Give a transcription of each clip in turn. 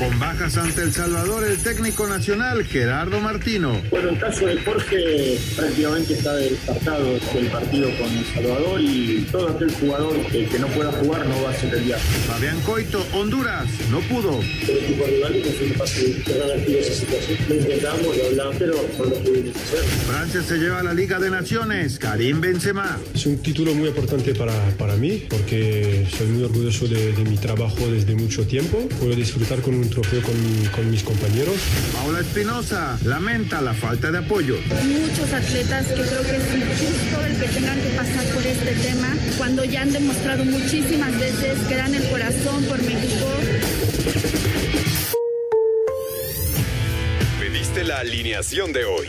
Con bajas ante El Salvador, el técnico nacional Gerardo Martino. Bueno, el caso de Jorge prácticamente está descartado del partido con El Salvador y todo aquel jugador que, no pueda jugar no va a ser el viaje. Fabián Coito, Honduras, no pudo. El equipo rival no fue fácil de esa situación. Lo intentamos, lo hablamos, pero no lo pudimos hacer. Francia se lleva la Liga de Naciones, Karim Benzema. Es un título muy importante para, para mí porque soy muy orgulloso de, de mi trabajo desde mucho tiempo. Puedo disfrutar con un trofeo con, con mis compañeros. Paula Espinosa lamenta la falta de apoyo. Muchos atletas que creo que es injusto el que tengan que pasar por este tema cuando ya han demostrado muchísimas veces que dan el corazón por México. Pediste la alineación de hoy.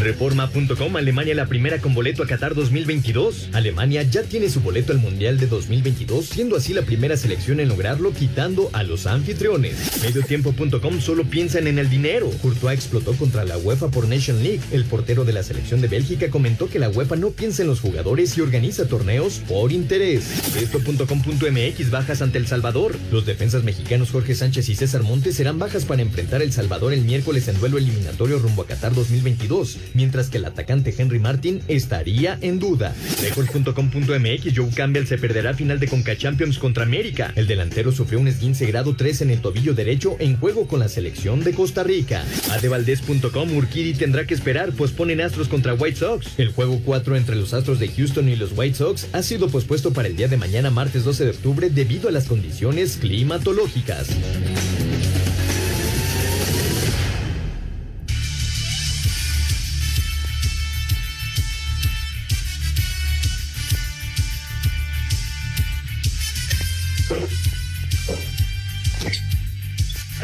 Reforma.com Alemania la primera con boleto a Qatar 2022. Alemania ya tiene su boleto al Mundial de 2022, siendo así la primera selección en lograrlo quitando a los anfitriones. Mediotiempo.com solo piensan en el dinero. Courtois explotó contra la UEFA por Nation League. El portero de la selección de Bélgica comentó que la UEFA no piensa en los jugadores y organiza torneos por interés. Esto.com.mx bajas ante El Salvador. Los defensas mexicanos Jorge Sánchez y César Montes serán bajas para enfrentar El Salvador el miércoles en duelo eliminatorio rumbo a Qatar 2022 mientras que el atacante Henry Martin estaría en duda. Record.com.mx Joe Campbell se perderá final de Conca Champions contra América. El delantero sufrió un esguince grado 3 en el tobillo derecho en juego con la selección de Costa Rica. Adevaldez.com Urquidi tendrá que esperar, pues ponen Astros contra White Sox. El juego 4 entre los Astros de Houston y los White Sox ha sido pospuesto para el día de mañana martes 12 de octubre debido a las condiciones climatológicas.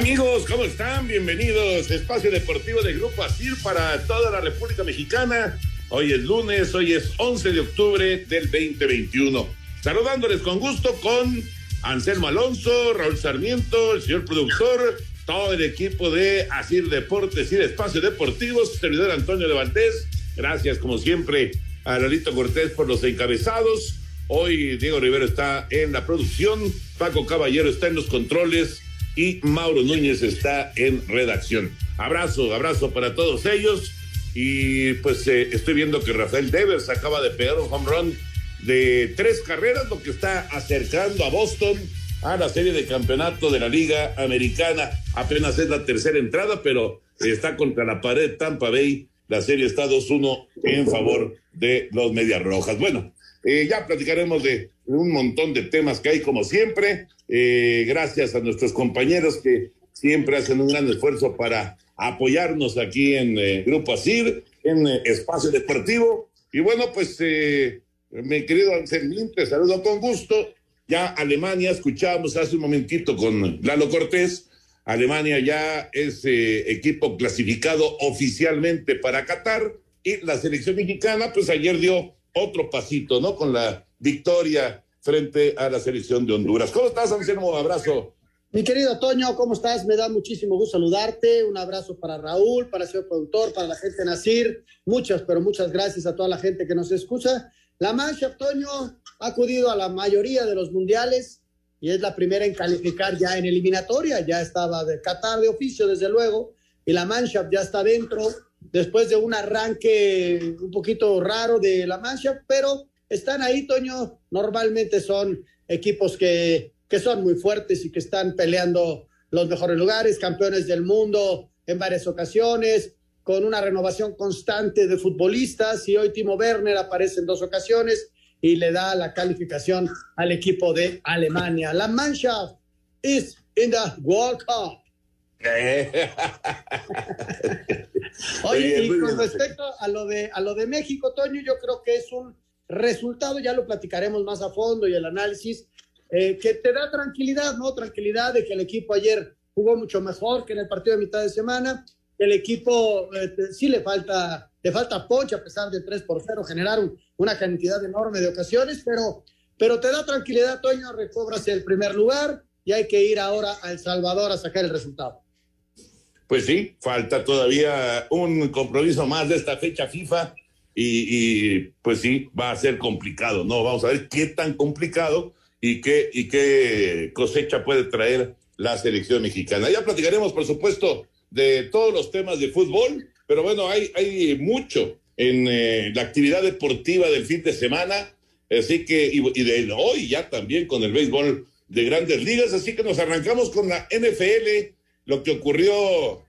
Amigos, ¿cómo están? Bienvenidos. Espacio Deportivo de Grupo ASIR para toda la República Mexicana. Hoy es lunes, hoy es 11 de octubre del 2021. Saludándoles con gusto con Anselmo Alonso, Raúl Sarmiento, el señor productor, todo el equipo de Asir Deportes y de Espacio Deportivo, su servidor Antonio Levantés. Gracias, como siempre, a Lolito Cortés por los encabezados. Hoy Diego Rivero está en la producción, Paco Caballero está en los controles y Mauro Núñez está en redacción. Abrazo, abrazo para todos ellos. Y pues eh, estoy viendo que Rafael Devers acaba de pegar un home run de tres carreras, lo que está acercando a Boston a la serie de campeonato de la Liga Americana. Apenas es la tercera entrada, pero está contra la pared Tampa Bay. La serie está 2-1 en favor de los Medias Rojas. Bueno, eh, ya platicaremos de un montón de temas que hay como siempre. Eh, gracias a nuestros compañeros que siempre hacen un gran esfuerzo para apoyarnos aquí en eh, Grupo Asir, en Espacio Deportivo. Y bueno, pues mi querido Anselmín, te saludo con gusto. Ya Alemania, escuchábamos hace un momentito con Lalo Cortés, Alemania ya es equipo clasificado oficialmente para Qatar y la selección mexicana, pues ayer dio otro pasito, ¿no? Con la victoria frente a la selección de Honduras. ¿Cómo estás, Anselmo? Abrazo. Mi querido Toño, ¿cómo estás? Me da muchísimo gusto saludarte. Un abrazo para Raúl, para el señor productor, para la gente de Nacir. Muchas, pero muchas gracias a toda la gente que nos escucha. La Mancha, Toño, ha acudido a la mayoría de los mundiales y es la primera en calificar ya en eliminatoria. Ya estaba de Qatar de oficio, desde luego, y la Mancha ya está dentro después de un arranque un poquito raro de la Mancha, pero están ahí, Toño. Normalmente son equipos que, que son muy fuertes y que están peleando los mejores lugares, campeones del mundo en varias ocasiones, con una renovación constante de futbolistas. Y hoy Timo Werner aparece en dos ocasiones y le da la calificación al equipo de Alemania. La Mannschaft is in the World Cup. Oye, y con respecto a lo de a lo de México, Toño, yo creo que es un resultado ya lo platicaremos más a fondo y el análisis, eh, que te da tranquilidad, ¿no? Tranquilidad de que el equipo ayer jugó mucho mejor que en el partido de mitad de semana, el equipo eh, sí le falta, le falta ponche a pesar de 3 por 0, generaron una cantidad enorme de ocasiones, pero, pero te da tranquilidad, Toño, recobras el primer lugar y hay que ir ahora a El Salvador a sacar el resultado. Pues sí, falta todavía un compromiso más de esta fecha FIFA y, pues sí, va a ser complicado, ¿no? Vamos a ver qué tan complicado y qué, y qué cosecha puede traer la selección mexicana. Ya platicaremos, por supuesto, de todos los temas de fútbol, pero bueno, hay, hay mucho en eh, la actividad deportiva del fin de semana, así que, y, y de hoy ya también con el béisbol de grandes ligas, así que nos arrancamos con la NFL, lo que ocurrió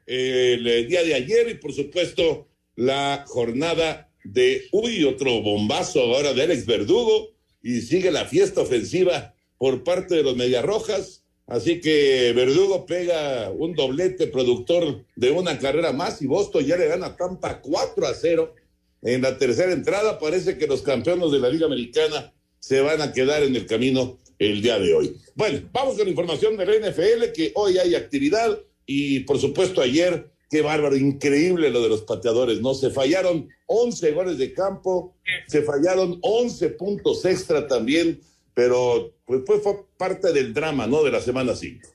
eh, el día de ayer y por supuesto la jornada de, uy, otro bombazo ahora de Alex Verdugo y sigue la fiesta ofensiva por parte de los Mediarrojas. Así que Verdugo pega un doblete productor de una carrera más y Boston ya le gana Tampa 4 a 0. En la tercera entrada parece que los campeones de la Liga Americana se van a quedar en el camino el día de hoy. Bueno, vamos con la información de la NFL, que hoy hay actividad y por supuesto ayer, qué bárbaro, increíble lo de los pateadores, ¿no? Se fallaron 11 goles de campo, se fallaron 11 puntos extra también, pero pues, fue parte del drama, ¿no? De la semana 5.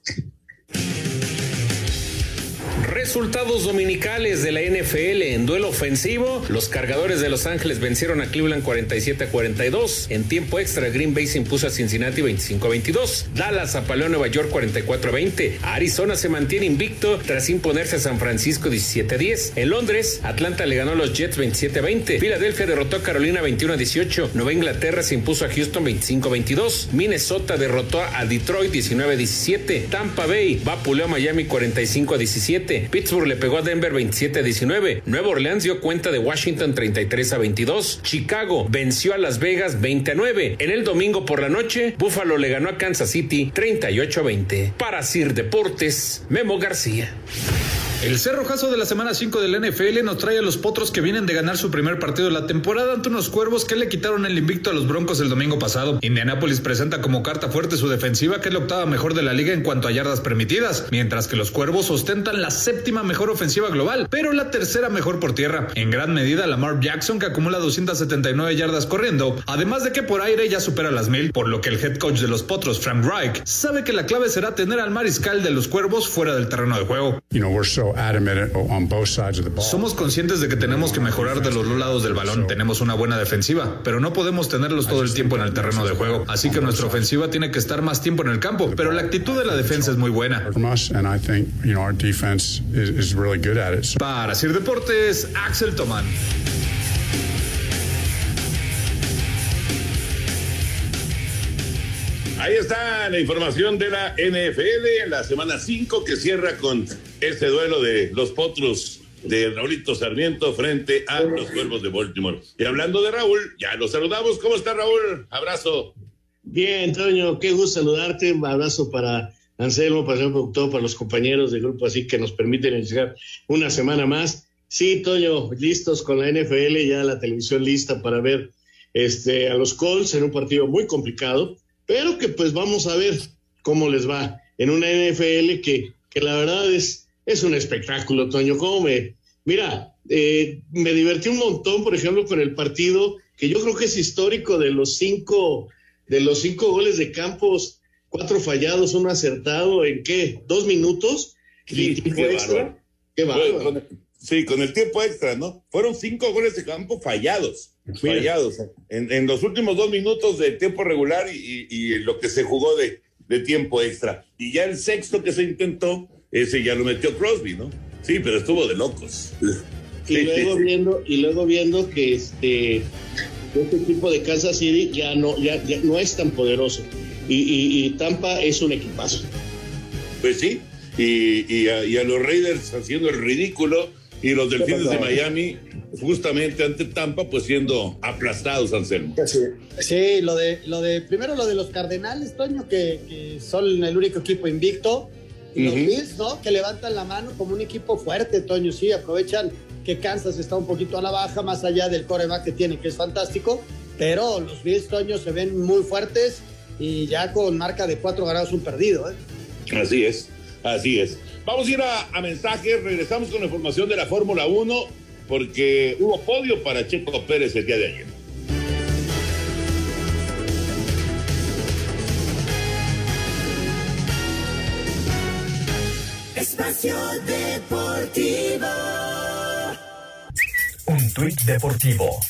Resultados dominicales de la NFL en duelo ofensivo. Los cargadores de Los Ángeles vencieron a Cleveland 47 a 42. En tiempo extra, Green Bay se impuso a Cincinnati 25 a 22. Dallas apaleó a Nueva York 44 a 20. Arizona se mantiene invicto tras imponerse a San Francisco 17 a 10. En Londres, Atlanta le ganó a los Jets 27 a 20. Filadelfia derrotó a Carolina 21 a 18. Nueva Inglaterra se impuso a Houston 25 a 22. Minnesota derrotó a Detroit 19 a 17. Tampa Bay vapuleó a Miami 45 a 17. Pittsburgh le pegó a Denver 27 a 19. Nueva Orleans dio cuenta de Washington 33 a 22. Chicago venció a Las Vegas 20 a 9. En el domingo por la noche, Buffalo le ganó a Kansas City 38 a 20. Para Sir Deportes, Memo García. El cerrojazo de la semana 5 del NFL nos trae a los potros que vienen de ganar su primer partido de la temporada ante unos cuervos que le quitaron el invicto a los Broncos el domingo pasado. Indianapolis presenta como carta fuerte su defensiva, que es la octava mejor de la liga en cuanto a yardas permitidas, mientras que los cuervos ostentan la séptima mejor ofensiva global, pero la tercera mejor por tierra. En gran medida, Lamar Jackson, que acumula 279 yardas corriendo, además de que por aire ya supera las mil, por lo que el head coach de los potros, Frank Reich, sabe que la clave será tener al mariscal de los cuervos fuera del terreno de juego. Somos conscientes de que tenemos que mejorar de los dos lados del balón. Tenemos una buena defensiva, pero no podemos tenerlos todo el tiempo en el terreno de juego. Así que nuestra ofensiva tiene que estar más tiempo en el campo, pero la actitud de la defensa es muy buena. Para Sir Deportes, Axel Tomán. Ahí está la información de la NFL en la semana 5 que cierra con este duelo de los potros de Raulito Sarmiento frente a los cuervos de Baltimore. Y hablando de Raúl, ya lo saludamos. ¿Cómo está Raúl? Abrazo. Bien, Toño, qué gusto saludarte. Un abrazo para Anselmo, para el productor, para los compañeros del grupo, así que nos permiten iniciar una semana más. Sí, Toño, listos con la NFL, ya la televisión lista para ver este, a los Colts en un partido muy complicado pero que pues vamos a ver cómo les va en una NFL que, que la verdad es, es un espectáculo, Toño. ¿Cómo me, mira, eh, me divertí un montón, por ejemplo, con el partido que yo creo que es histórico de los cinco, de los cinco goles de Campos, cuatro fallados, uno acertado, ¿en qué? ¿Dos minutos? Sí, qué extra? Qué bárbaro. Sí, con el tiempo extra, ¿no? Fueron cinco goles de campo fallados fallados en, los últimos dos minutos de tiempo regular y, lo que se jugó de, tiempo extra. Y ya el sexto que se intentó, ese ya lo metió Crosby, ¿no? Sí, pero estuvo de locos. Y luego viendo, y luego viendo que este, este equipo de Kansas City ya no, ya, no es tan poderoso. Y, Tampa es un equipazo. Pues sí, y, a, y a los Raiders haciendo el ridículo y los Delfines de Miami justamente ante Tampa, pues siendo aplastados, Anselmo. Sí, sí lo de, lo de, primero lo de los Cardenales, Toño, que, son el único equipo invicto, y los Bills, ¿no? Que levantan la mano como un equipo fuerte, Toño, sí, aprovechan que Kansas está un poquito a la baja, más allá del coreback que tiene, que es fantástico, pero los Bills, Toño, se ven muy fuertes y ya con marca de cuatro ganados, un perdido. ¿eh? Así es, así es. Vamos a ir a, a mensajes, regresamos con la información de la Fórmula 1, porque hubo podio para Checo Pérez el día de ayer. Espacio Deportivo. Un tuit deportivo.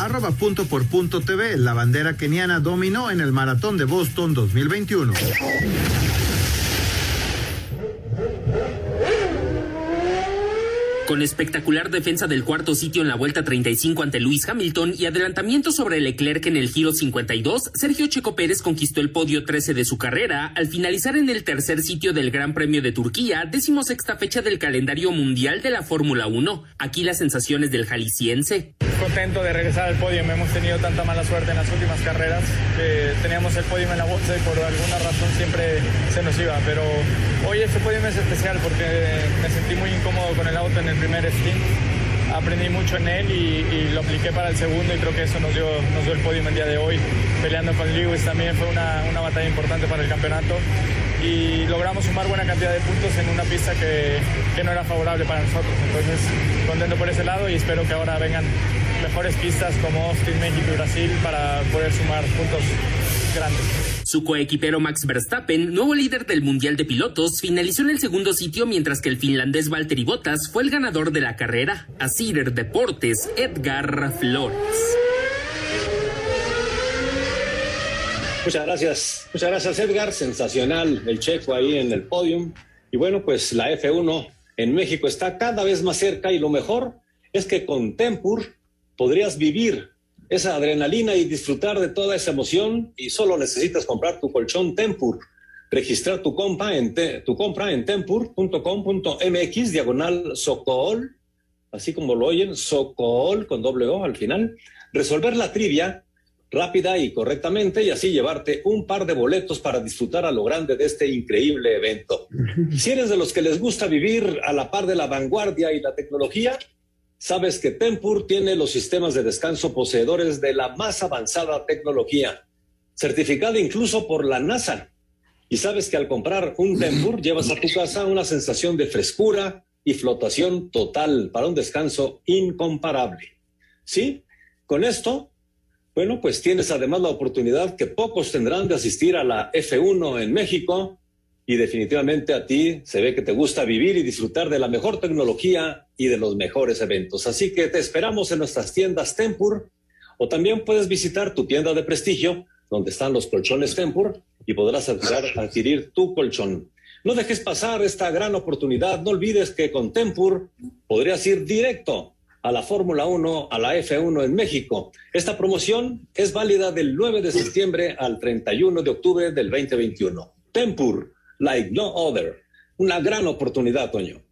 Arroba punto por punto TV, la bandera keniana dominó en el maratón de Boston 2021. Con espectacular defensa del cuarto sitio en la vuelta 35 ante Luis Hamilton y adelantamiento sobre Leclerc en el giro 52, Sergio Checo Pérez conquistó el podio 13 de su carrera al finalizar en el tercer sitio del Gran Premio de Turquía, decimosexta fecha del calendario mundial de la Fórmula 1. Aquí las sensaciones del jalisciense. Contento de regresar al podio, hemos tenido tanta mala suerte en las últimas carreras, que teníamos el podio en la bolsa y por alguna razón siempre se nos iba, pero hoy este podio es especial porque me sentí muy incómodo con el auto en el primer stint. Aprendí mucho en él y, y, lo apliqué para el segundo y creo que eso nos dio, nos dio el podio el día de hoy. Peleando con Lewis también fue una, una batalla importante para el campeonato y logramos sumar buena cantidad de puntos en una pista que, que no era favorable para nosotros. Entonces, contento por ese lado y espero que ahora vengan mejores pistas como Austin, México y Brasil para poder sumar puntos grandes. Su coequipero Max Verstappen, nuevo líder del Mundial de Pilotos, finalizó en el segundo sitio mientras que el finlandés Valtteri Bottas fue el ganador de la carrera. A Cider Deportes, Edgar Flores. Muchas gracias, muchas gracias Edgar, sensacional el checo ahí en el podium. Y bueno, pues la F1 en México está cada vez más cerca y lo mejor es que con Tempur podrías vivir esa adrenalina y disfrutar de toda esa emoción y solo necesitas comprar tu colchón Tempur. Registrar tu compra en, te, tu compra en tempur.com.mx diagonal Socol, así como lo oyen, Socol con doble O al final. Resolver la trivia rápida y correctamente y así llevarte un par de boletos para disfrutar a lo grande de este increíble evento. Si eres de los que les gusta vivir a la par de la vanguardia y la tecnología, sabes que Tempur tiene los sistemas de descanso poseedores de la más avanzada tecnología, certificada incluso por la NASA. Y sabes que al comprar un Tempur llevas a tu casa una sensación de frescura y flotación total para un descanso incomparable. ¿Sí? Con esto bueno, pues tienes además la oportunidad que pocos tendrán de asistir a la F1 en México y definitivamente a ti se ve que te gusta vivir y disfrutar de la mejor tecnología y de los mejores eventos. Así que te esperamos en nuestras tiendas Tempur o también puedes visitar tu tienda de prestigio donde están los colchones Tempur y podrás adquirir, tu colchón. No dejes pasar esta gran oportunidad. No olvides que con Tempur podrías ir directo a la Fórmula 1, a la F1 en México. Esta promoción es válida del 9 de septiembre al 31 de octubre del 2021. Tempur, like no other. Una gran oportunidad, Toño.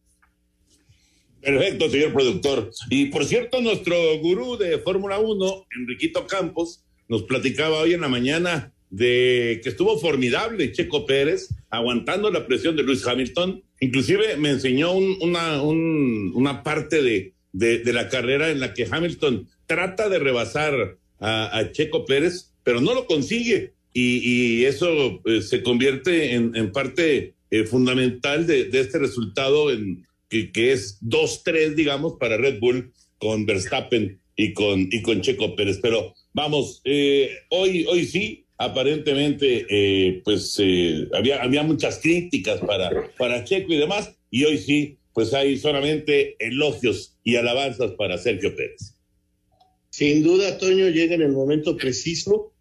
Perfecto, señor productor. Y por cierto, nuestro gurú de Fórmula 1, Enriquito Campos, nos platicaba hoy en la mañana de que estuvo formidable Checo Pérez, aguantando la presión de Luis Hamilton. Inclusive me enseñó un, una, un, una parte de, la carrera en la que Hamilton trata de rebasar a Checo Pérez, pero no lo consigue. Y, y eso eh, se convierte en, en parte eh, fundamental de, de, este resultado en, que, que es 2-3, digamos, para Red Bull con Verstappen y con, y con Checo Pérez. Pero vamos, eh, hoy, hoy sí, aparentemente, eh, pues había, había muchas críticas para, para Checo y demás, y hoy sí, pues hay solamente elogios y alabanzas para Sergio Pérez. Sin duda, Toño, llega en el momento preciso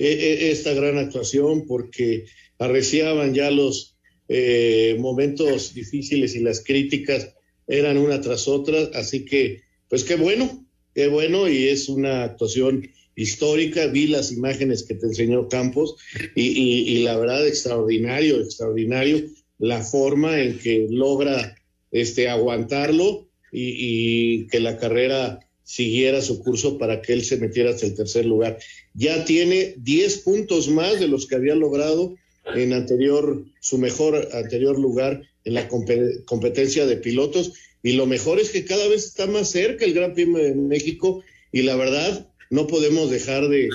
eh, esta gran actuación porque arreciaban ya los eh, momentos difíciles y las críticas eran una tras otra, así que, pues qué bueno, qué bueno y es una actuación histórica, vi las imágenes que te enseñó Campos y, la verdad extraordinario, extraordinario la forma en que logra este, aguantarlo y, que la carrera siguiera su curso para que él se metiera hasta el tercer lugar. Ya tiene 10 puntos más de los que había logrado en anterior, su mejor anterior lugar en la competencia de pilotos. Y lo mejor es que cada vez está más cerca el Gran Premio de México y la verdad, no podemos dejar de,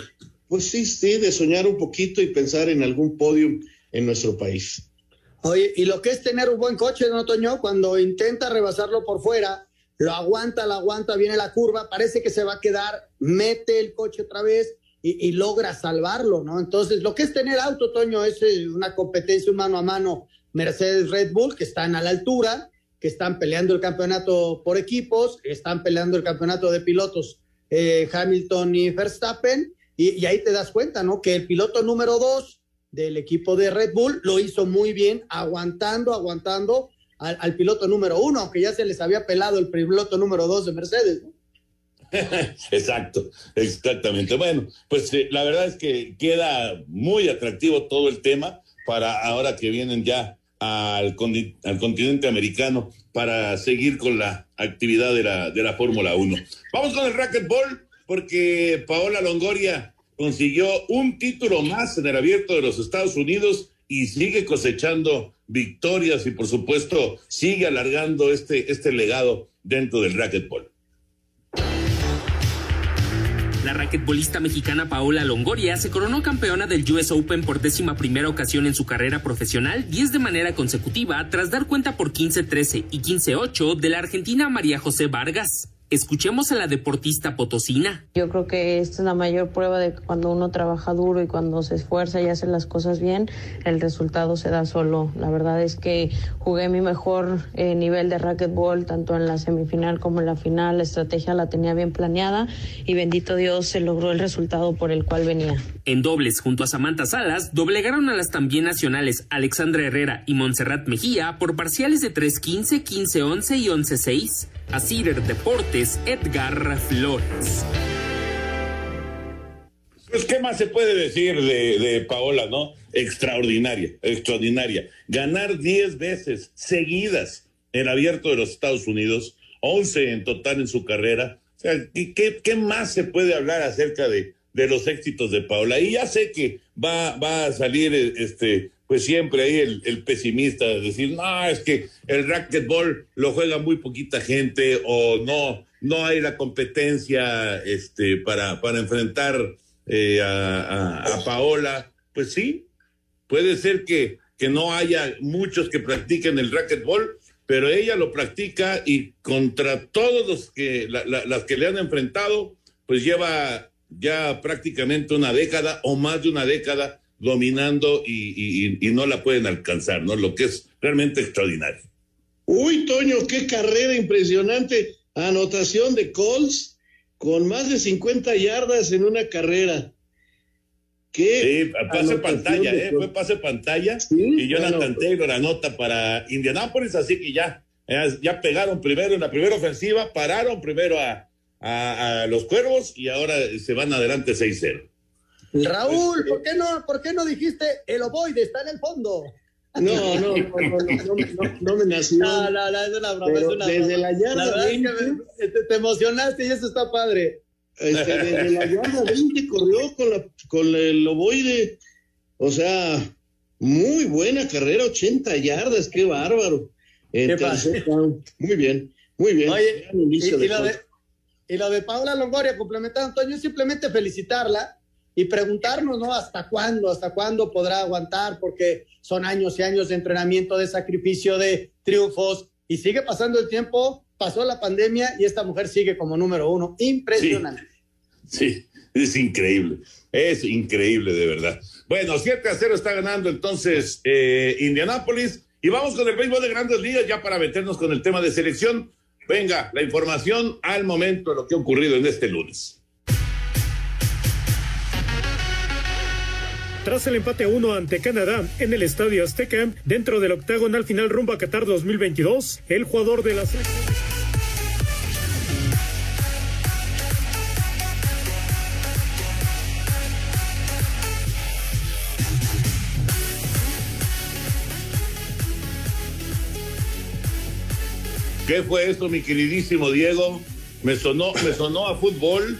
pues sí, sí, de soñar un poquito y pensar en algún podio en nuestro país. Oye, y lo que es tener un buen coche, ¿no, Toño? Cuando intenta rebasarlo por fuera, lo aguanta, lo aguanta, viene la curva, parece que se va a quedar, mete el coche otra vez y, logra salvarlo, ¿no? Entonces, lo que es tener auto, Toño, es eh, una competencia un mano a mano Mercedes Red Bull, que están a la altura, que están peleando el campeonato por equipos, están peleando el campeonato de pilotos eh, Hamilton y Verstappen, y, y, ahí te das cuenta, ¿no? Que el piloto número dos del equipo de Red Bull lo hizo muy bien, aguantando, aguantando al, piloto número uno, aunque ya se les había pelado el piloto número dos de Mercedes, ¿no? Exacto, exactamente. Bueno, pues eh, la verdad es que queda muy atractivo todo el tema para ahora que vienen ya al, al continente americano para seguir con la actividad de la, de la Fórmula 1. Vamos con el racquetball porque Paola Longoria consiguió un título más en el abierto de los Estados Unidos y sigue cosechando victorias y por supuesto sigue alargando este, este legado dentro del racquetball. La raquetbolista mexicana Paola Longoria se coronó campeona del US Open por décima primera ocasión en su carrera profesional, 10 de manera consecutiva, tras dar cuenta por 15-13 y 15-8 de la argentina María José Vargas. Escuchemos a la deportista potosina. Yo creo que esta es la mayor prueba de cuando uno trabaja duro y cuando se esfuerza y hace las cosas bien, el resultado se da solo. La verdad es que jugué mi mejor eh, nivel de racquetball tanto en la semifinal como en la final. La estrategia la tenía bien planeada y bendito Dios se logró el resultado por el cual venía. En dobles, junto a Samantha Salas, doblegaron a las también nacionales Alexandra Herrera y Montserrat Mejía por parciales de 3-15, 15-11 y 11-6. A Cider Deportes, Edgar Flores. Pues, ¿qué más se puede decir de, Paola, no? Extraordinaria, extraordinaria. Ganar 10 veces seguidas en abierto de los Estados Unidos, 11 en total en su carrera. ¿qué, más se puede hablar acerca de, los éxitos de Paola? Y ya sé que va a salir este, pues siempre ahí el, pesimista, decir, no, es que el racquetball lo juega muy poquita gente o no, no hay la competencia este, para, para enfrentar eh, a, Paola. Pues sí, puede ser que, que no haya muchos que practiquen el racquetball, pero ella lo practica y contra todos los que, la, las que le han enfrentado, pues lleva ya prácticamente una década o más de una década dominando y, y, y, no la pueden alcanzar, ¿no? Lo que es realmente extraordinario. Uy, Toño, qué carrera impresionante. Anotación de Coles con más de 50 yardas en una carrera. ¿Qué sí, pase pantalla, ¿eh? Fue pase pantalla ¿Sí? y Jonathan bueno, Taylor anota para Indianápolis, así que ya, ya pegaron primero en la primera ofensiva, pararon primero a, a, a los cuervos y ahora se van adelante 6-0. Raúl, ¿por qué no, por qué no dijiste el ovoide está en el fondo? No, no, no, no, no, no, no me nació. No, no, no, es una broma, es una Desde la yarda La 20, te, te, emocionaste y eso está padre. Este, desde la yarda 20 corrió con, la, con el ovoide. O sea, muy buena carrera, 80 yardas, qué bárbaro. Entonces, muy bien, muy bien. Oye, y, y, lo de, y, lo de, Paula Longoria, complementando, Antonio, simplemente felicitarla y preguntarnos, ¿no? ¿Hasta cuándo? ¿Hasta cuándo podrá aguantar? Porque son años y años de entrenamiento, de sacrificio, de triunfos, y sigue pasando el tiempo, pasó la pandemia y esta mujer sigue como número uno. Impresionante. Sí, es increíble, es increíble de verdad. Bueno, 7 a 0 está ganando entonces eh, Indianápolis, y vamos con el béisbol de grandes ligas ya para meternos con el tema de selección. Venga, la información al momento de lo que ha ocurrido en este lunes. Tras el empate a uno ante Canadá en el Estadio Azteca, dentro del octagonal final rumbo a Qatar 2022, el jugador de la. ¿Qué fue eso, mi queridísimo Diego? Me sonó, me sonó a fútbol.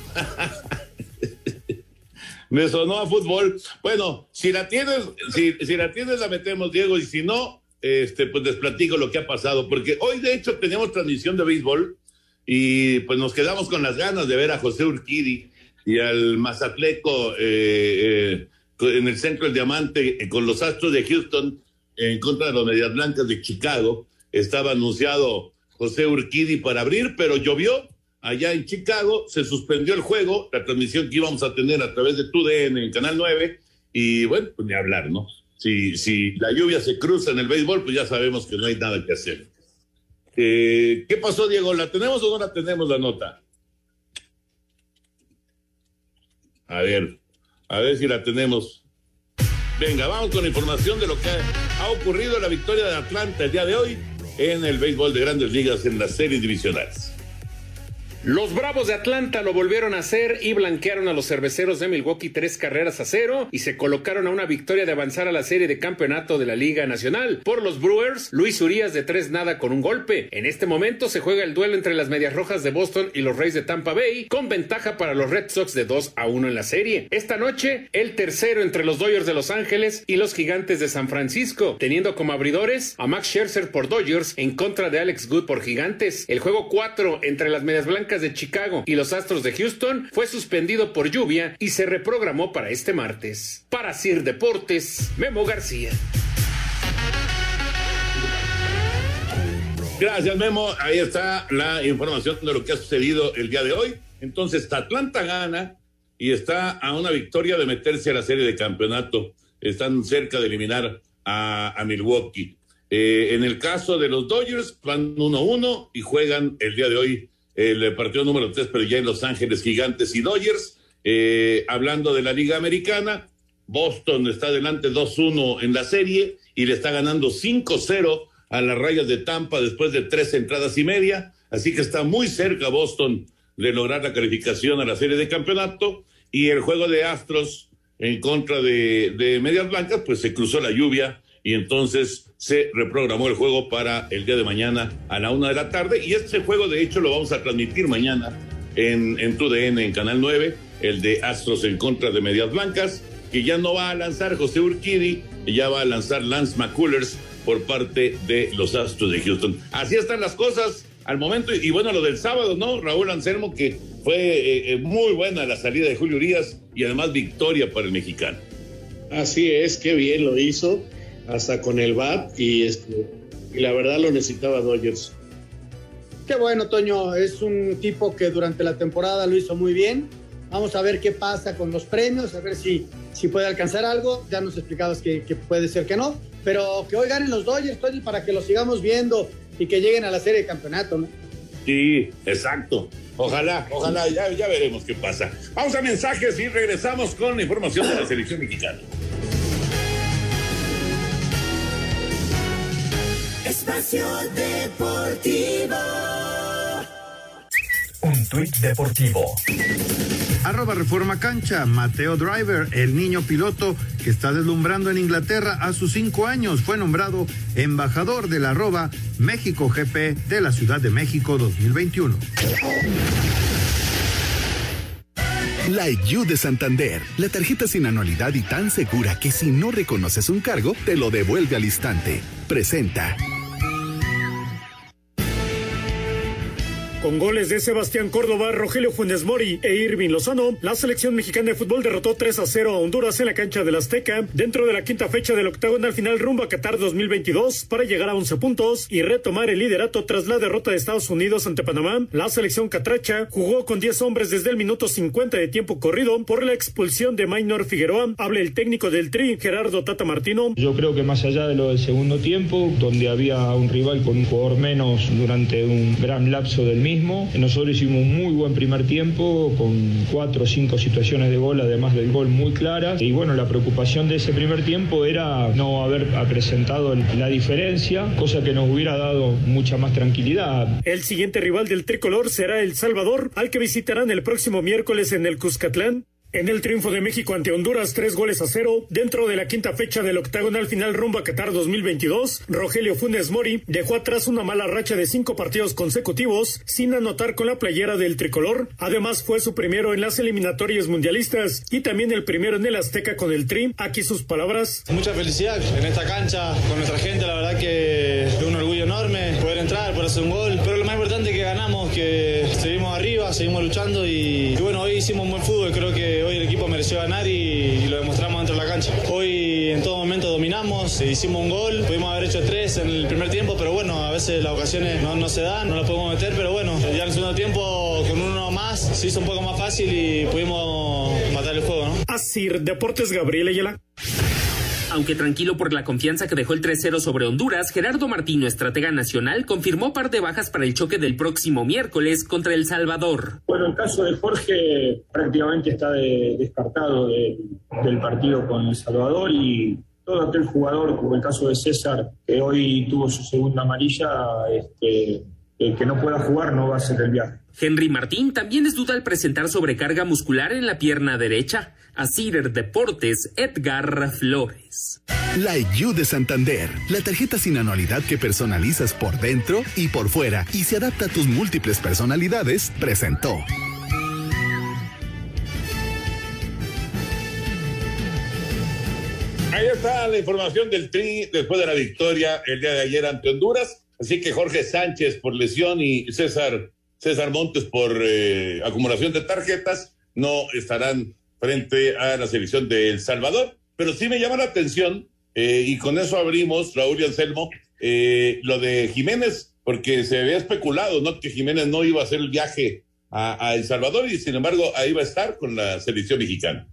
Me sonó a fútbol. Bueno, si la tienes, si, si, la tienes, la metemos, Diego, y si no, este, pues les platico lo que ha pasado, porque hoy de hecho teníamos transmisión de béisbol y pues nos quedamos con las ganas de ver a José Urquidi, y al Mazatleco eh, en el centro del Diamante con los Astros de Houston en contra de los Medias Blancas de Chicago. Estaba anunciado José Urquidi para abrir, pero llovió allá en Chicago, se suspendió el juego, la transmisión que íbamos a tener a través de TUDN en Canal 9, y bueno, pues ni hablar, ¿no? Si, si la lluvia se cruza en el béisbol, pues ya sabemos que no hay nada que hacer. Eh, ¿Qué pasó, Diego? ¿La tenemos o no la tenemos la nota? A ver, a ver si la tenemos. Venga, vamos con información de lo que ha ocurrido en la victoria de Atlanta el día de hoy en el béisbol de grandes ligas en las series divisionales. Los Bravos de Atlanta lo volvieron a hacer y blanquearon a los cerveceros de Milwaukee tres carreras a cero y se colocaron a una victoria de avanzar a la serie de campeonato de la Liga Nacional. Por los Brewers, Luis Urias de tres nada con un golpe. En este momento se juega el duelo entre las Medias Rojas de Boston y los Reyes de Tampa Bay, con ventaja para los Red Sox de 2 a 1 en la serie. Esta noche, el tercero entre los Dodgers de Los Ángeles y los Gigantes de San Francisco, teniendo como abridores a Max Scherzer por Dodgers en contra de Alex Good por Gigantes. El juego 4 entre las Medias Blancas de Chicago y los Astros de Houston fue suspendido por lluvia y se reprogramó para este martes. Para Sir Deportes, Memo García. Gracias, Memo. Ahí está la información de lo que ha sucedido el día de hoy. Entonces, Atlanta gana y está a una victoria de meterse a la serie de campeonato. Están cerca de eliminar a, Milwaukee. Eh, en el caso de los Dodgers, van 1-1 y juegan el día de hoy el partido número 3, pero ya en Los Ángeles Gigantes y Dodgers. Eh, hablando de la Liga Americana, Boston está adelante 2-1 en la serie y le está ganando 5-0 a las rayas de Tampa después de tres entradas y media. Así que está muy cerca Boston de lograr la calificación a la serie de campeonato. Y el juego de Astros en contra de, de Medias Blancas, pues se cruzó la lluvia y entonces se reprogramó el juego para el día de mañana a la una de la tarde y este juego de hecho lo vamos a transmitir mañana en, en TUDN en Canal 9, el de Astros en contra de Medias Blancas, que ya no va a lanzar José Urquidi, ya va a lanzar Lance McCullers por parte de los Astros de Houston. Así están las cosas al momento y, bueno, lo del sábado, ¿no? Raúl Anselmo, que fue eh, eh, muy buena la salida de Julio Urias y además victoria para el mexicano. Así es, qué bien lo hizo hasta con el BAT y, este, y la verdad lo necesitaba Dodgers. Qué bueno, Toño, es un tipo que durante la temporada lo hizo muy bien. Vamos a ver qué pasa con los premios, a ver si, si puede alcanzar algo. Ya nos explicabas que, que puede ser que no, pero que hoy ganen los Dodgers, Toño, para que los sigamos viendo y que lleguen a la serie de campeonato, ¿no? Sí, exacto. Ojalá, ojalá, ya, ya veremos qué pasa. Vamos a mensajes y regresamos con la información de la selección mexicana. Espacio Deportivo. Un tuit deportivo. Arroba Reforma Cancha, Mateo Driver, el niño piloto que está deslumbrando en Inglaterra a sus cinco años, fue nombrado embajador de la arroba México GP de la Ciudad de México 2021. Like You de Santander, la tarjeta sin anualidad y tan segura que si no reconoces un cargo, te lo devuelve al instante. Presenta. Con goles de Sebastián Córdoba, Rogelio Funes Mori e Irving Lozano, la selección mexicana de fútbol derrotó 3 a 0 a Honduras en la cancha del Azteca dentro de la quinta fecha del octagonal final rumbo a Qatar 2022 para llegar a 11 puntos y retomar el liderato tras la derrota de Estados Unidos ante Panamá. La selección catracha jugó con 10 hombres desde el minuto 50 de tiempo corrido por la expulsión de Maynor Figueroa. Habla el técnico del Tri, Gerardo Tata Martino. Yo creo que más allá de lo del segundo tiempo, donde había un rival con un jugador menos durante un gran lapso del mismo, nosotros hicimos un muy buen primer tiempo con cuatro o cinco situaciones de gol, además del gol muy claras. Y bueno, la preocupación de ese primer tiempo era no haber presentado la diferencia, cosa que nos hubiera dado mucha más tranquilidad. El siguiente rival del tricolor será El Salvador, al que visitarán el próximo miércoles en el Cuscatlán. En el triunfo de México ante Honduras, tres goles a cero, dentro de la quinta fecha del octagonal final rumbo a Qatar 2022, Rogelio Funes Mori dejó atrás una mala racha de cinco partidos consecutivos sin anotar con la playera del tricolor. Además, fue su primero en las eliminatorias mundialistas y también el primero en el Azteca con el Tri. Aquí sus palabras. Mucha felicidad en esta cancha con nuestra gente, la verdad que es un orgullo enorme poder entrar, poder hacer un gol, pero lo más importante es que ganamos, que seguimos luchando y, bueno, hoy hicimos un buen fútbol, creo que hoy el equipo mereció ganar y, lo demostramos dentro de la cancha. Hoy en todo momento dominamos, hicimos un gol, pudimos haber hecho tres en el primer tiempo, pero bueno, a veces las ocasiones no, no se dan, no las podemos meter, pero bueno, ya en el segundo tiempo con uno más se hizo un poco más fácil y pudimos matar el juego, ¿no? Así, Deportes Gabriel Ayala. Aunque tranquilo por la confianza que dejó el 3-0 sobre Honduras, Gerardo Martino, estratega nacional, confirmó par de bajas para el choque del próximo miércoles contra El Salvador. Bueno, el caso de Jorge prácticamente está descartado del partido con El Salvador y todo aquel jugador, como el caso de César, que hoy tuvo su segunda amarilla, este, que no pueda jugar no va a ser el viaje. Henry Martín también es duda al presentar sobrecarga muscular en la pierna derecha. A Cider Deportes, Edgar Flores. La IU de Santander, la tarjeta sin anualidad que personalizas por dentro y por fuera y se adapta a tus múltiples personalidades, presentó. Ahí está la información del Tri después de la victoria el día de ayer ante Honduras. Así que Jorge Sánchez por lesión y César César Montes por eh, acumulación de tarjetas, no estarán frente a la selección de El Salvador. Pero sí me llama la atención, eh, y con eso abrimos, Raúl y Anselmo, eh, lo de Jiménez, porque se había especulado, ¿no? Que Jiménez no iba a hacer el viaje a, a El Salvador y sin embargo ahí va a estar con la selección mexicana.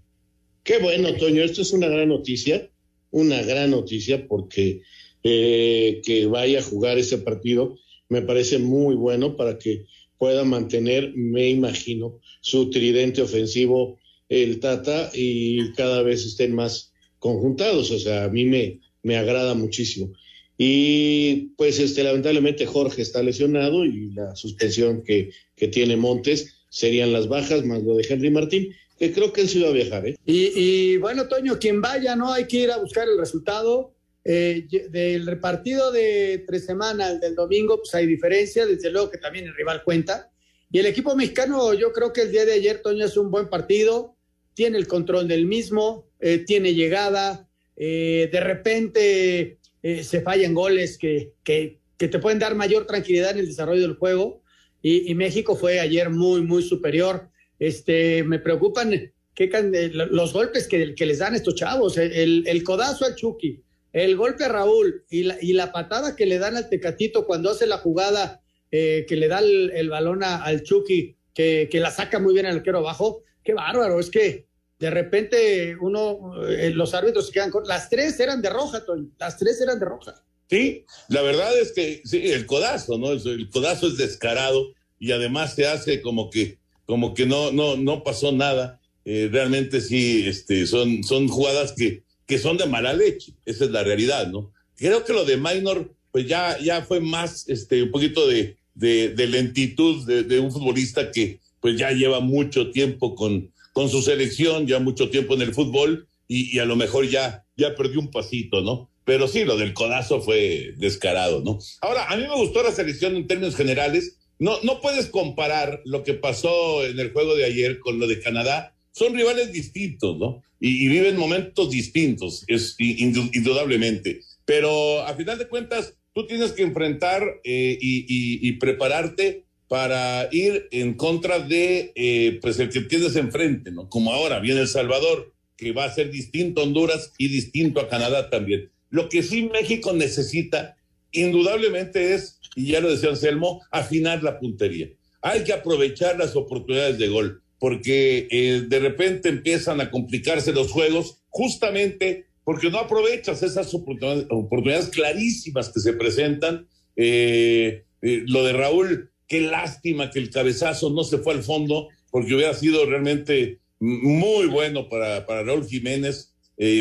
Qué bueno, Toño, esto es una gran noticia, una gran noticia porque que vaya a jugar ese partido me parece muy bueno para que pueda mantener, me imagino, su tridente ofensivo el Tata y cada vez estén más conjuntados. O sea, a mí me, me agrada muchísimo. Y pues este, lamentablemente Jorge está lesionado y la suspensión que, que tiene Montes serían las bajas, más lo de Henry Martín, que creo que él sí va a viajar. ¿eh? Y, y bueno, Toño, quien vaya, ¿no? Hay que ir a buscar el resultado. Eh, del repartido de tres semanas del domingo, pues hay diferencia, desde luego que también el rival cuenta. Y el equipo mexicano, yo creo que el día de ayer, Toño, es un buen partido, tiene el control del mismo, eh, tiene llegada, eh, de repente se fallan goles que, que, te pueden dar mayor tranquilidad en el desarrollo del juego. Y, México fue ayer muy, muy superior. Este, me preocupan que, los golpes que, que les dan estos chavos, el, codazo al Chucky el golpe a Raúl y la, y la patada que le dan al Tecatito cuando hace la jugada eh, que le da el, balón al Chucky, que, que, la saca muy bien el arquero abajo, qué bárbaro, es que de repente uno, eh, los árbitros se quedan con, las tres eran de roja, las tres eran de roja. Sí, la verdad es que sí, el codazo, ¿no? El codazo es descarado y además se hace como que, como que no, no, no pasó nada. Eh, realmente sí, este, son, son jugadas que, que son de mala leche. Esa es la realidad, ¿no? Creo que lo de Minor, pues ya, ya fue más, este, un poquito de, de, lentitud de, un futbolista que pues ya lleva mucho tiempo con, con su selección, ya mucho tiempo en el fútbol y, y, a lo mejor ya, ya perdió un pasito, ¿no? Pero sí, lo del codazo fue descarado, ¿no? Ahora, a mí me gustó la selección en términos generales. No, no puedes comparar lo que pasó en el juego de ayer con lo de Canadá. Son rivales distintos, ¿no? y, viven momentos distintos, es indudablemente. Pero a final de cuentas, tú tienes que enfrentar eh, y, prepararte para ir en contra de eh, pues el que tienes enfrente, ¿no? Como ahora viene El Salvador, que va a ser distinto a Honduras y distinto a Canadá también. Lo que sí México necesita, indudablemente, es, y ya lo decía Anselmo, afinar la puntería. Hay que aprovechar las oportunidades de gol porque eh, de repente empiezan a complicarse los juegos justamente porque no aprovechas esas oportunidades, clarísimas que se presentan. Eh, lo de Raúl, qué lástima que el cabezazo no se fue al fondo, porque hubiera sido realmente muy bueno para, para Raúl Jiménez,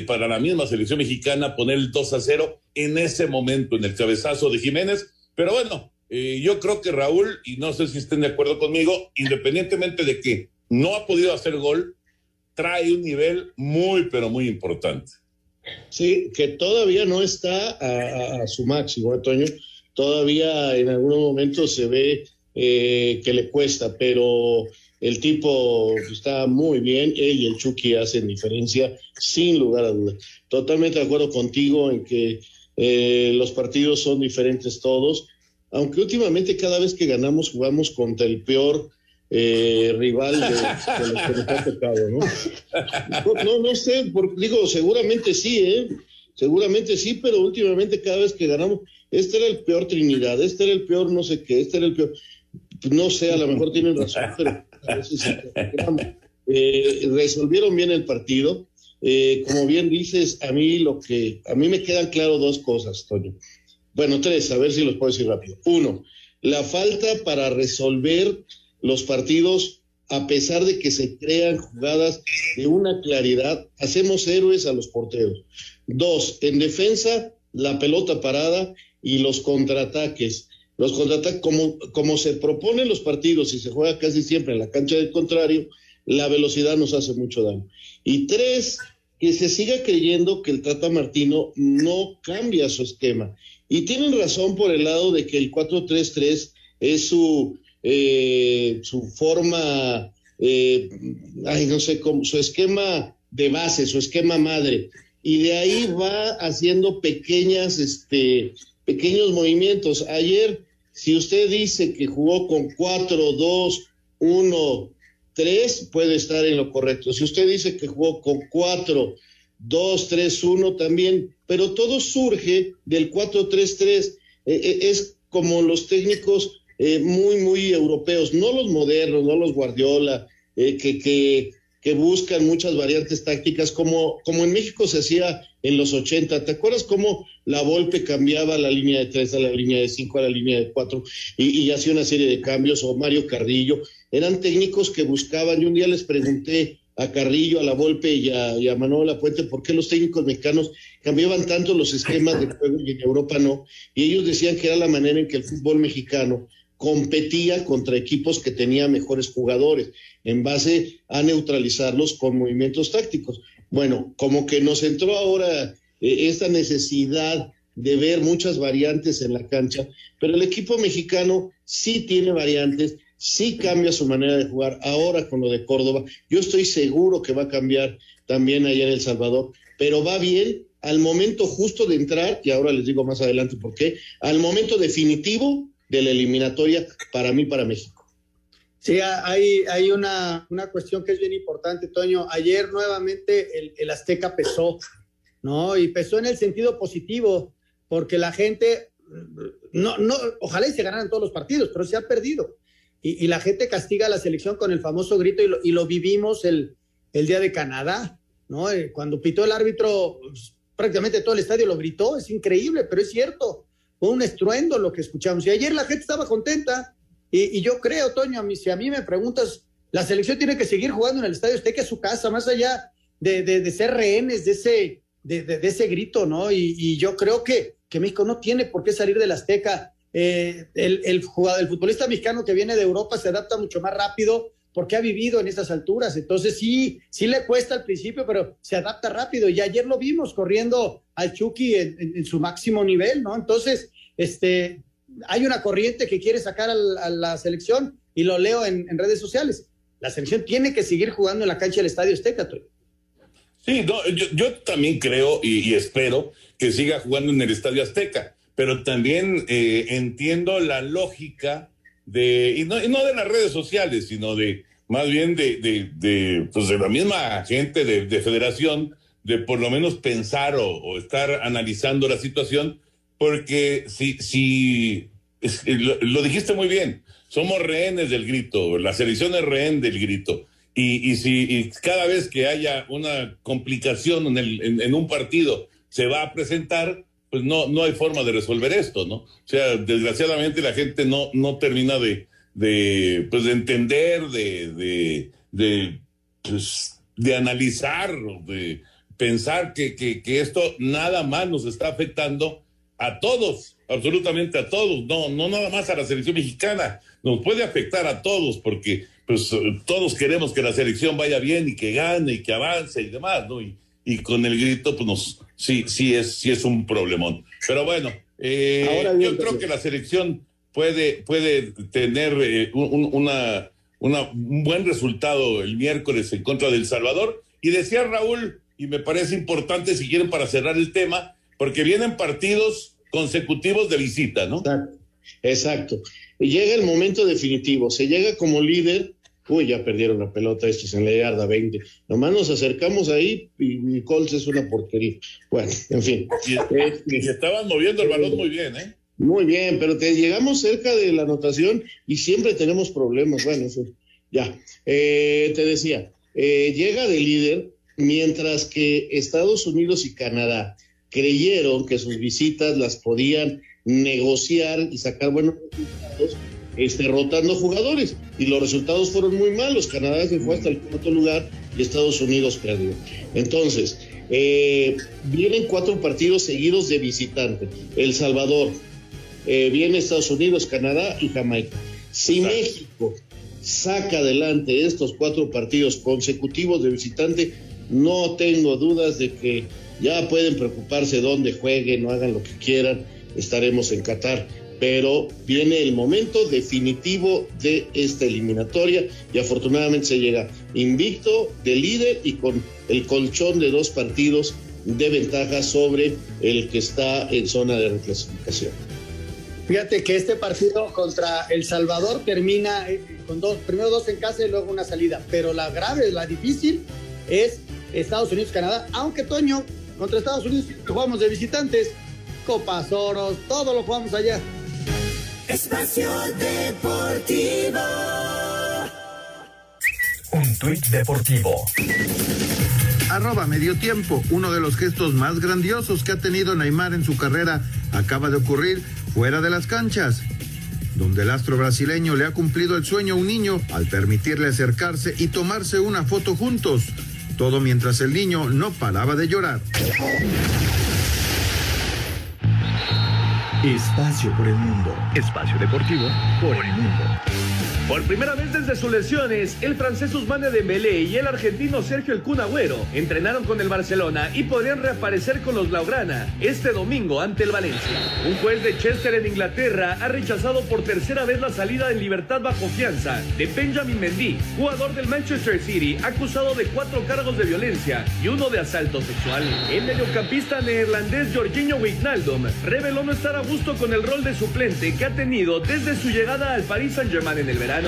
para la misma selección mexicana, poner el 2 a 0 en ese momento, en el cabezazo de Jiménez. Pero bueno, yo creo que Raúl, y no sé si estén de acuerdo conmigo, independientemente de que no ha podido hacer gol, trae un nivel muy, pero muy importante. Sí, que todavía no está a, su máximo. ¿eh, todavía en algunos momentos se ve eh, que le cuesta, pero el tipo está muy bien, él y el Chucky hacen diferencia, sin lugar a dudas. Totalmente de acuerdo contigo en que eh, los partidos son diferentes todos, aunque últimamente cada vez que ganamos jugamos contra el peor eh, rival de, los que nos ha tocado, ¿no? No, no, no sé, por- digo, seguramente sí, ¿eh? Seguramente sí, pero últimamente cada vez que ganamos, este era el peor Trinidad, este era el peor no sé qué, este era el peor, no sé, a lo mejor tienen razón, pero a veces. Eh, resolvieron bien el partido. Eh, como bien dices, a mí lo que, a mí me quedan claro dos cosas, Toño. Bueno, tres, a ver si los puedo decir rápido. Uno, la falta para resolver los partidos, a pesar de que se crean jugadas de una claridad, hacemos héroes a los porteros. Dos, en defensa, la pelota parada y los contraataques. Los contraataques, como, como se proponen los partidos y se juega casi siempre en la cancha del contrario, la velocidad nos hace mucho daño. Y tres, que se siga creyendo que el Tata Martino no cambia su esquema. Y tienen razón por el lado de que el 4-3-3 es su, eh, su forma, eh, ay, no sé cómo, su esquema de base, su esquema madre. Y de ahí va haciendo pequeñas, este, pequeños movimientos. Ayer, si usted dice que jugó con 4, 2, 1, 3, puede estar en lo correcto. Si usted dice que jugó con 4, 2, 3, 1 también, pero todo surge del 4-3-3. Eh, eh, es como los técnicos eh, muy, muy europeos, no los modernos, no los Guardiola, eh, que, que, que buscan muchas variantes tácticas, como, como en México se hacía en los 80. ¿Te acuerdas cómo la Volpe cambiaba la línea de 3 a la línea de 5 a la línea de 4 y, hacía una serie de cambios? O Mario Carrillo. Eran técnicos que buscaban, y un día les pregunté a Carrillo, a la Volpe y a, y a Lapuente por qué los técnicos mexicanos cambiaban tanto los esquemas de juego y en Europa no. Y ellos decían que era la manera en que el fútbol mexicano competía contra equipos que tenían mejores jugadores en base a neutralizarlos con movimientos tácticos. Bueno, como que nos entró ahora eh, esta necesidad de ver muchas variantes en la cancha, pero el equipo mexicano sí tiene variantes, sí cambia su manera de jugar ahora con lo de Córdoba. Yo estoy seguro que va a cambiar también allá en El Salvador, pero va bien al momento justo de entrar, y ahora les digo más adelante por qué, al momento definitivo de la eliminatoria para mí, para México. Sí, hay, hay una, una cuestión que es bien importante, Toño. Ayer nuevamente el, el Azteca pesó, ¿no? Y pesó en el sentido positivo, porque la gente, no, no, ojalá y se ganaran todos los partidos, pero se ha perdido. Y, y la gente castiga a la selección con el famoso grito y lo, y lo vivimos el, el día de Canadá, ¿no? Eh, Cuando pitó el árbitro, pues, prácticamente todo el estadio lo gritó, es increíble, pero es cierto. Fue un estruendo lo que escuchamos. Y ayer la gente estaba contenta. Y, y yo creo, Toño, a mí, si a mí me preguntas, la selección tiene que seguir jugando en el estadio Azteca, su casa, más allá de, de, de ser rehenes de ese, de, de ese grito, ¿no? Y, y, yo creo que, que México no tiene por qué salir del Azteca. Eh, el, el, jugador, el futbolista mexicano que viene de Europa se adapta mucho más rápido porque ha vivido en esas alturas. Entonces sí, sí le cuesta al principio, pero se adapta rápido. Y ayer lo vimos corriendo al Chucky en, su máximo nivel, ¿no? Entonces, este, hay una corriente que quiere sacar a la, selección y lo leo en, redes sociales. La selección tiene que seguir jugando en la cancha del Estadio Azteca. Sí, no, yo, también creo y, y, espero que siga jugando en el Estadio Azteca, pero también eh, entiendo la lógica de, y no, y no, de las redes sociales, sino de más bien de, de, de, pues de la misma gente de, de, federación, de por lo menos pensar o, o estar analizando la situación, porque si, si es, lo, dijiste muy bien, somos rehenes del grito, la selección es rehén del grito. Y, y si cada vez que haya una complicación en, el, en, un partido se va a presentar, pues no, no hay forma de resolver esto, ¿no? O sea, desgraciadamente la gente no, no termina de, de, pues de entender, de, de, de, pues, de analizar, de pensar que, que, que esto nada más nos está afectando a todos, absolutamente a todos, no, no nada más a la selección mexicana, nos puede afectar a todos porque pues todos queremos que la selección vaya bien y que gane y que avance y demás, ¿no? Y, y con el grito, pues nos, sí, sí es, sí es un problemón. Pero bueno, eh, yo creo que la selección puede, puede tener eh, un, una, una, un buen resultado el miércoles en contra del Salvador. Y decía Raúl, y me parece importante si quieren para cerrar el tema, porque vienen partidos consecutivos de visita, ¿no? Exacto. Exacto. Llega el momento definitivo, se llega como líder uy, ya perdieron la pelota estos en la yarda 20. Nomás nos acercamos ahí y mi Colts es una porquería. Bueno, en fin. Y, se estaban moviendo el balón muy bien, ¿eh? Muy bien, pero te llegamos cerca de la anotación y siempre tenemos problemas. Bueno, eso, ya. Eh, te decía, eh, llega de líder mientras que Estados Unidos y Canadá creyeron que sus visitas las podían negociar y sacar buenos resultados este, rotando jugadores. Y los resultados fueron muy malos. Canadá se fue hasta el cuarto lugar y Estados Unidos perdió. Entonces, eh, vienen cuatro partidos seguidos de visitante. El Salvador, eh, viene Estados Unidos, Canadá y Jamaica. Si México saca adelante estos cuatro partidos consecutivos de visitante, no tengo dudas de que ya pueden preocuparse dónde jueguen o hagan lo que quieran. Estaremos en Qatar pero viene el momento definitivo de esta eliminatoria y afortunadamente se llega invicto de líder y con el colchón de dos partidos de ventaja sobre el que está en zona de reclasificación. Fíjate que este partido contra El Salvador termina eh, con dos, primero dos en casa y luego una salida, pero la grave, la difícil es Estados Unidos-Canadá, aunque Toño, contra Estados Unidos jugamos de visitantes, Copas Oros, todo lo jugamos allá. Espacio Deportivo. Un tuit deportivo. Arroba medio tiempo. Uno de los gestos más grandiosos que ha tenido Neymar en su carrera acaba de ocurrir fuera de las canchas donde el astro brasileño le ha cumplido el sueño a un niño al permitirle acercarse y tomarse una foto juntos, todo mientras el niño no paraba de llorar. Espacio por el mundo. Espacio deportivo por el mundo. Por primera vez desde sus lesiones, el francés Usmane Dembélé y el argentino Sergio El Kun Agüero entrenaron con el Barcelona y podrían reaparecer con los Blaugrana este domingo ante el Valencia. Un juez de Chester en Inglaterra ha rechazado por tercera vez la salida en libertad bajo fianza de Benjamin Mendy, jugador del Manchester City, acusado de cuatro cargos de violencia y uno de asalto sexual. El mediocampista neerlandés Jorginho Wijnaldum reveló no estar a gusto con el rol de suplente que ha tenido desde su llegada al Paris Saint-Germain en el verano.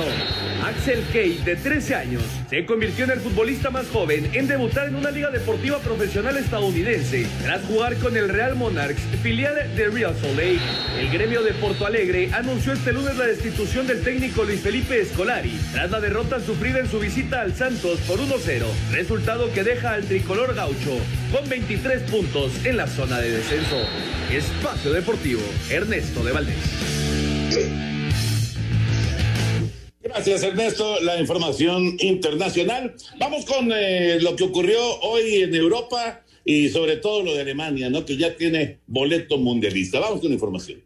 Axel Kay, de 13 años, se convirtió en el futbolista más joven en debutar en una liga deportiva profesional estadounidense tras jugar con el Real Monarchs, filial de Real Salt Lake. El gremio de Porto Alegre anunció este lunes la destitución del técnico Luis Felipe Escolari tras la derrota sufrida en su visita al Santos por 1-0, resultado que deja al tricolor gaucho con 23 puntos en la zona de descenso. Espacio Deportivo, Ernesto de Valdés. Gracias, Ernesto. La información internacional. Vamos con eh, lo que ocurrió hoy en Europa y sobre todo lo de Alemania, ¿no? Que ya tiene boleto mundialista. Vamos con la información.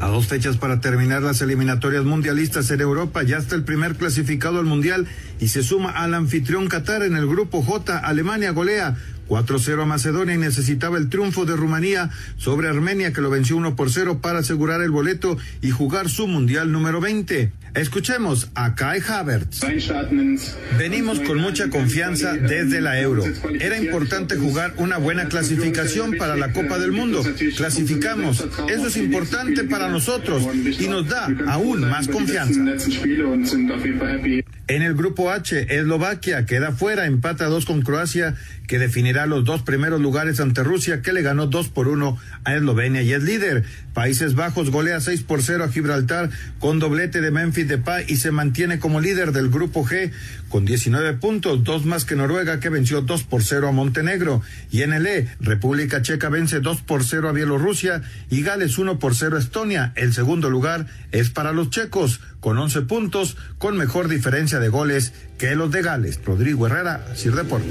A dos fechas para terminar las eliminatorias mundialistas en Europa, ya está el primer clasificado al Mundial y se suma al anfitrión Qatar en el grupo J. Alemania golea 4-0 a Macedonia y necesitaba el triunfo de Rumanía sobre Armenia que lo venció 1 por 0 para asegurar el boleto y jugar su mundial número 20. Escuchemos a Kai Havertz. Venimos con mucha confianza desde la Euro. Era importante jugar una buena clasificación para la Copa del Mundo. Clasificamos. Eso es importante para nosotros y nos da aún más confianza. En el grupo H, Eslovaquia queda fuera, empata a dos con Croacia, que definirá los dos primeros lugares ante Rusia, que le ganó dos por uno a Eslovenia y es líder. Países Bajos golea 6 por 0 a Gibraltar con doblete de Memphis Depay y se mantiene como líder del grupo G con 19 puntos, dos más que Noruega que venció 2 por 0 a Montenegro. Y en el E, República Checa vence 2 por 0 a Bielorrusia y Gales 1 por 0 a Estonia. El segundo lugar es para los checos con 11 puntos, con mejor diferencia de goles que los de Gales. Rodrigo Herrera, Sir Deporte.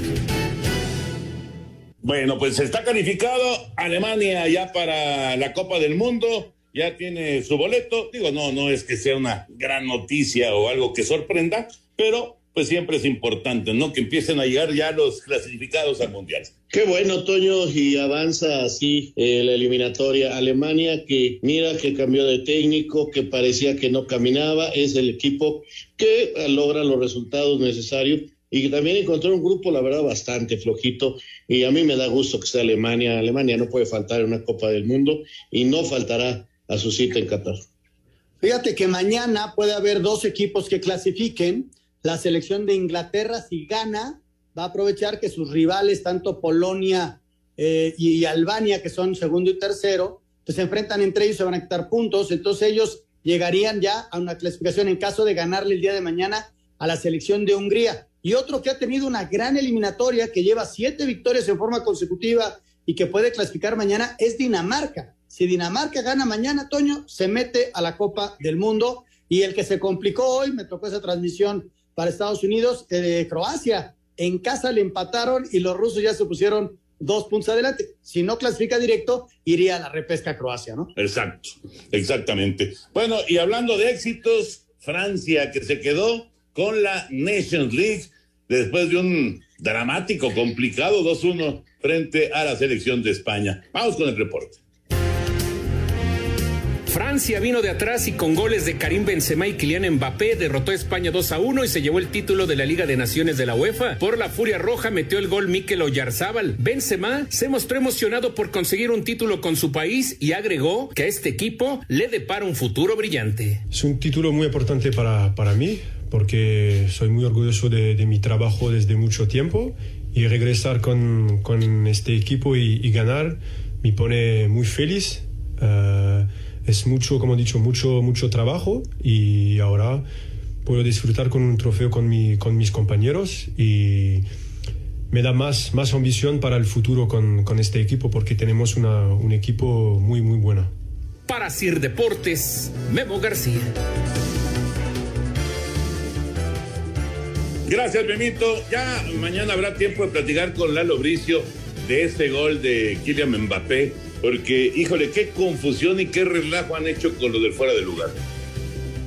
Bueno, pues está calificado Alemania ya para la Copa del Mundo, ya tiene su boleto. Digo, no, no es que sea una gran noticia o algo que sorprenda, pero pues siempre es importante, ¿no? Que empiecen a llegar ya los clasificados al Mundial. Qué bueno, Toño, y avanza así eh, la eliminatoria. Alemania, que mira que cambió de técnico, que parecía que no caminaba, es el equipo que logra los resultados necesarios y que también encontró un grupo, la verdad, bastante flojito. Y a mí me da gusto que sea Alemania. Alemania no puede faltar en una Copa del Mundo y no faltará a su cita en Qatar. Fíjate que mañana puede haber dos equipos que clasifiquen. La selección de Inglaterra, si gana, va a aprovechar que sus rivales, tanto Polonia eh, y Albania, que son segundo y tercero, pues se enfrentan entre ellos, se van a quitar puntos. Entonces ellos llegarían ya a una clasificación en caso de ganarle el día de mañana a la selección de Hungría. Y otro que ha tenido una gran eliminatoria, que lleva siete victorias en forma consecutiva y que puede clasificar mañana, es Dinamarca. Si Dinamarca gana mañana, Toño, se mete a la Copa del Mundo. Y el que se complicó hoy, me tocó esa transmisión para Estados Unidos, eh, Croacia. En casa le empataron y los rusos ya se pusieron dos puntos adelante. Si no clasifica directo, iría a la repesca Croacia, ¿no? Exacto, exactamente. Bueno, y hablando de éxitos, Francia que se quedó con la Nations League después de un dramático, complicado 2-1 frente a la selección de España. Vamos con el reporte. Francia vino de atrás y con goles de Karim Benzema y Kylian Mbappé derrotó a España 2 a 1 y se llevó el título de la Liga de Naciones de la UEFA. Por la Furia Roja metió el gol Mikel Oyarzábal. Benzema se mostró emocionado por conseguir un título con su país y agregó que a este equipo le depara un futuro brillante. Es un título muy importante para, para mí porque soy muy orgulloso de, mi trabajo desde mucho tiempo y regresar con, con este equipo y, ganar me pone muy feliz. Uh, es mucho, como he dicho, mucho, mucho trabajo y ahora puedo disfrutar con un trofeo con, mi, con mis compañeros y me da más, más ambición para el futuro con, con este equipo porque tenemos una, un equipo muy, muy bueno. Para Sir Deportes, Memo García. Gracias, Memito. Ya mañana habrá tiempo de platicar con Lalo Bricio de ese gol de Kylian Mbappé porque, híjole, qué confusión y qué relajo han hecho con lo del fuera de lugar.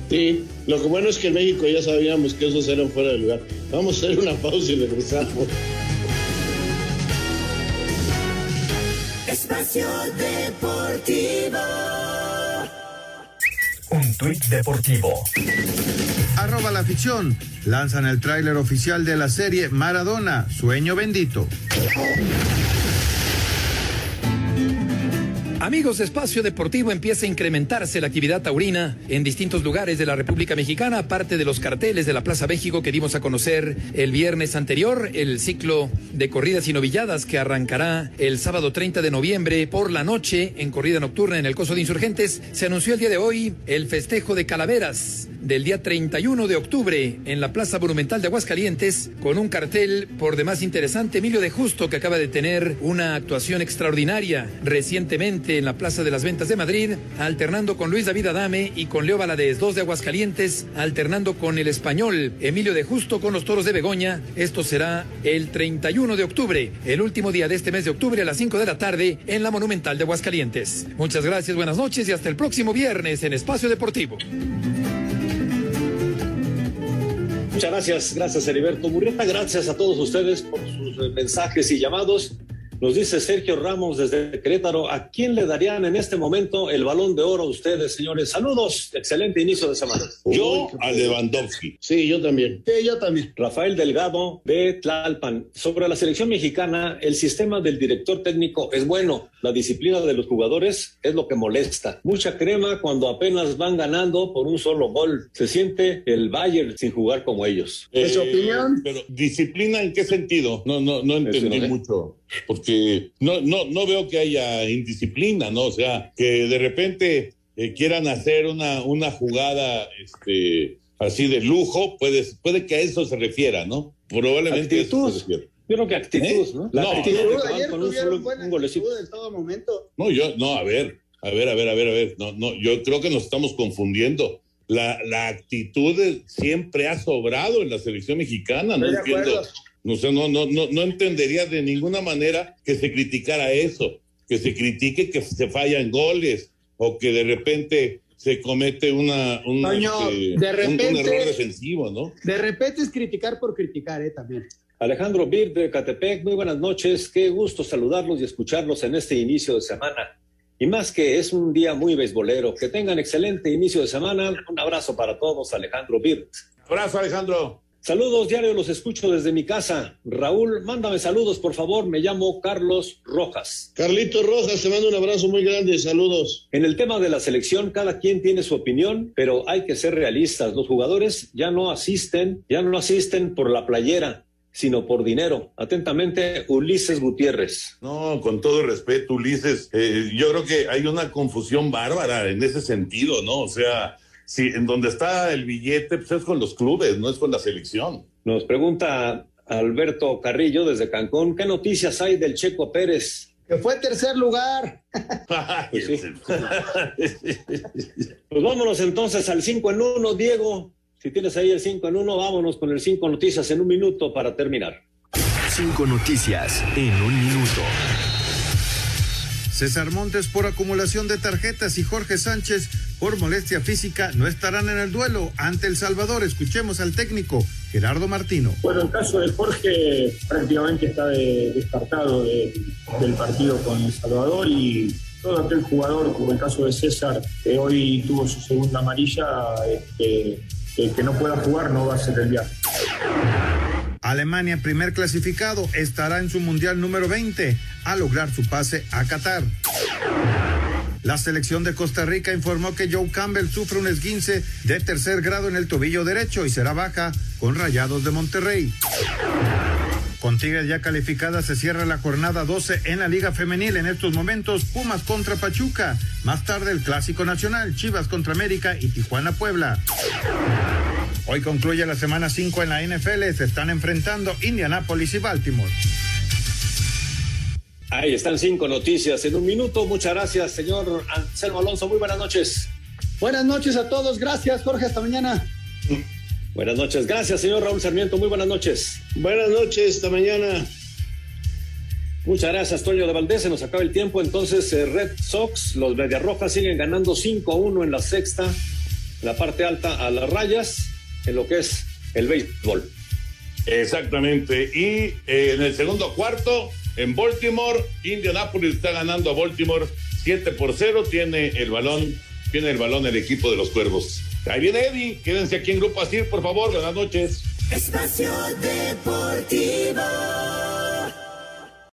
Sí, lo que bueno es que en México ya sabíamos que esos eran fuera de lugar. Vamos a hacer una pausa y regresamos. Espacio Deportivo. Un tuit deportivo. Arroba la ficción. Lanzan el tráiler oficial de la serie Maradona, Sueño Bendito. Amigos Espacio Deportivo, empieza a incrementarse la actividad taurina en distintos lugares de la República Mexicana, aparte de los carteles de la Plaza México que dimos a conocer el viernes anterior, el ciclo de corridas y novilladas que arrancará el sábado 30 de noviembre por la noche en corrida nocturna en el Coso de Insurgentes. Se anunció el día de hoy el festejo de calaveras del día 31 de octubre en la Plaza Monumental de Aguascalientes con un cartel por demás interesante. Emilio de Justo que acaba de tener una actuación extraordinaria recientemente en la Plaza de las Ventas de Madrid, alternando con Luis David Adame y con Leo Valadez, dos de Aguascalientes, alternando con el español Emilio de Justo con los toros de Begoña. Esto será el 31 de octubre, el último día de este mes de octubre a las 5 de la tarde en la Monumental de Aguascalientes. Muchas gracias, buenas noches y hasta el próximo viernes en Espacio Deportivo. Muchas gracias, gracias Heriberto Murrieta, gracias a todos ustedes por sus mensajes y llamados. Nos dice Sergio Ramos desde Querétaro, ¿a quién le darían en este momento el balón de oro a ustedes, señores? Saludos, excelente inicio de semana. Yo a Lewandowski. Sí, yo también. Sí, yo también. Rafael Delgado de Tlalpan. Sobre la selección mexicana, el sistema del director técnico es bueno. La disciplina de los jugadores es lo que molesta. Mucha crema cuando apenas van ganando por un solo gol. Se siente el Bayern sin jugar como ellos. ¿Es su Eh, opinión? Pero disciplina en qué sentido? No, no, no entendí mucho. Porque no, no, no veo que haya indisciplina, ¿no? O sea, que de repente eh, quieran hacer una, una jugada este, así de lujo, puede, puede que a eso se refiera, ¿no? Probablemente a eso Actitud. se refiere. Yo creo que actitud, ¿Eh? ¿no? La No, actitud que Ayer con un solo buena un golecito. actitud en todo momento. No, yo, no, a ver, a ver, a ver, a ver, a ver. No, no, yo creo que nos estamos confundiendo. La, la actitud siempre ha sobrado en la selección mexicana, no entiendo. No sé, no, no, no, no entendería de ninguna manera que se criticara eso, que se critique que se fallan goles o que de repente se comete una, un, Toño, este, de un- repente- un error defensivo, ¿no? De repente es criticar por criticar, ¿eh? También. Alejandro Bir de Catepec, muy buenas noches. Qué gusto saludarlos y escucharlos en este inicio de semana. Y más que es un día muy beisbolero. Que tengan excelente inicio de semana. Un abrazo para todos, Alejandro Bir. Abrazo, Alejandro. Saludos, diario, los escucho desde mi casa. Raúl, mándame saludos, por favor. Me llamo Carlos Rojas. Carlito Rojas, te mando un abrazo muy grande. Saludos. En el tema de la selección, cada quien tiene su opinión, pero hay que ser realistas. Los jugadores ya no asisten, ya no asisten por la playera, sino por dinero. Atentamente, Ulises Gutiérrez. No, con todo respeto, Ulises, eh, yo creo que hay una confusión bárbara en ese sentido, ¿no? O sea, si en donde está el billete, pues es con los clubes, no es con la selección. Nos pregunta Alberto Carrillo desde Cancún, ¿qué noticias hay del Checo Pérez? Que fue tercer lugar. pues, pues vámonos entonces al 5 en 1, Diego. Si tienes ahí el 5 en 1, vámonos con el 5 noticias en un minuto para terminar. Cinco noticias en un minuto. César Montes por acumulación de tarjetas y Jorge Sánchez por molestia física no estarán en el duelo ante El Salvador. Escuchemos al técnico Gerardo Martino. Bueno, el caso de Jorge prácticamente está de, descartado de, del partido con El Salvador y todo aquel jugador, como el caso de César, que hoy tuvo su segunda amarilla, este, que, que no pueda jugar no va a ser el viaje. Alemania, primer clasificado, estará en su mundial número 20 a lograr su pase a Qatar. La selección de Costa Rica informó que Joe Campbell sufre un esguince de tercer grado en el tobillo derecho y será baja con Rayados de Monterrey. Con Tigres ya calificada se cierra la jornada 12 en la Liga Femenil. En estos momentos, Pumas contra Pachuca. Más tarde el Clásico Nacional, Chivas contra América y Tijuana Puebla. Hoy concluye la semana 5 en la NFL. Se están enfrentando Indianápolis y Baltimore. Ahí están cinco noticias en un minuto. Muchas gracias, señor Anselmo Alonso. Muy buenas noches. Buenas noches a todos. Gracias, Jorge. Hasta mañana. Buenas noches. Gracias, señor Raúl Sarmiento. Muy buenas noches. Buenas noches. Hasta mañana. Muchas gracias, Toño de Valdés. Se nos acaba el tiempo. Entonces, eh, Red Sox, los Rojas siguen ganando 5-1 en la sexta, la parte alta a las rayas, en lo que es el béisbol. Exactamente. Y eh, en el segundo cuarto, en Baltimore, Indianapolis está ganando a Baltimore 7 por 0. Tiene el balón, tiene el balón el equipo de los cuervos. Ahí viene Eddie. Quédense aquí en Grupo Asir, por favor. Buenas noches. Espacio Deportivo.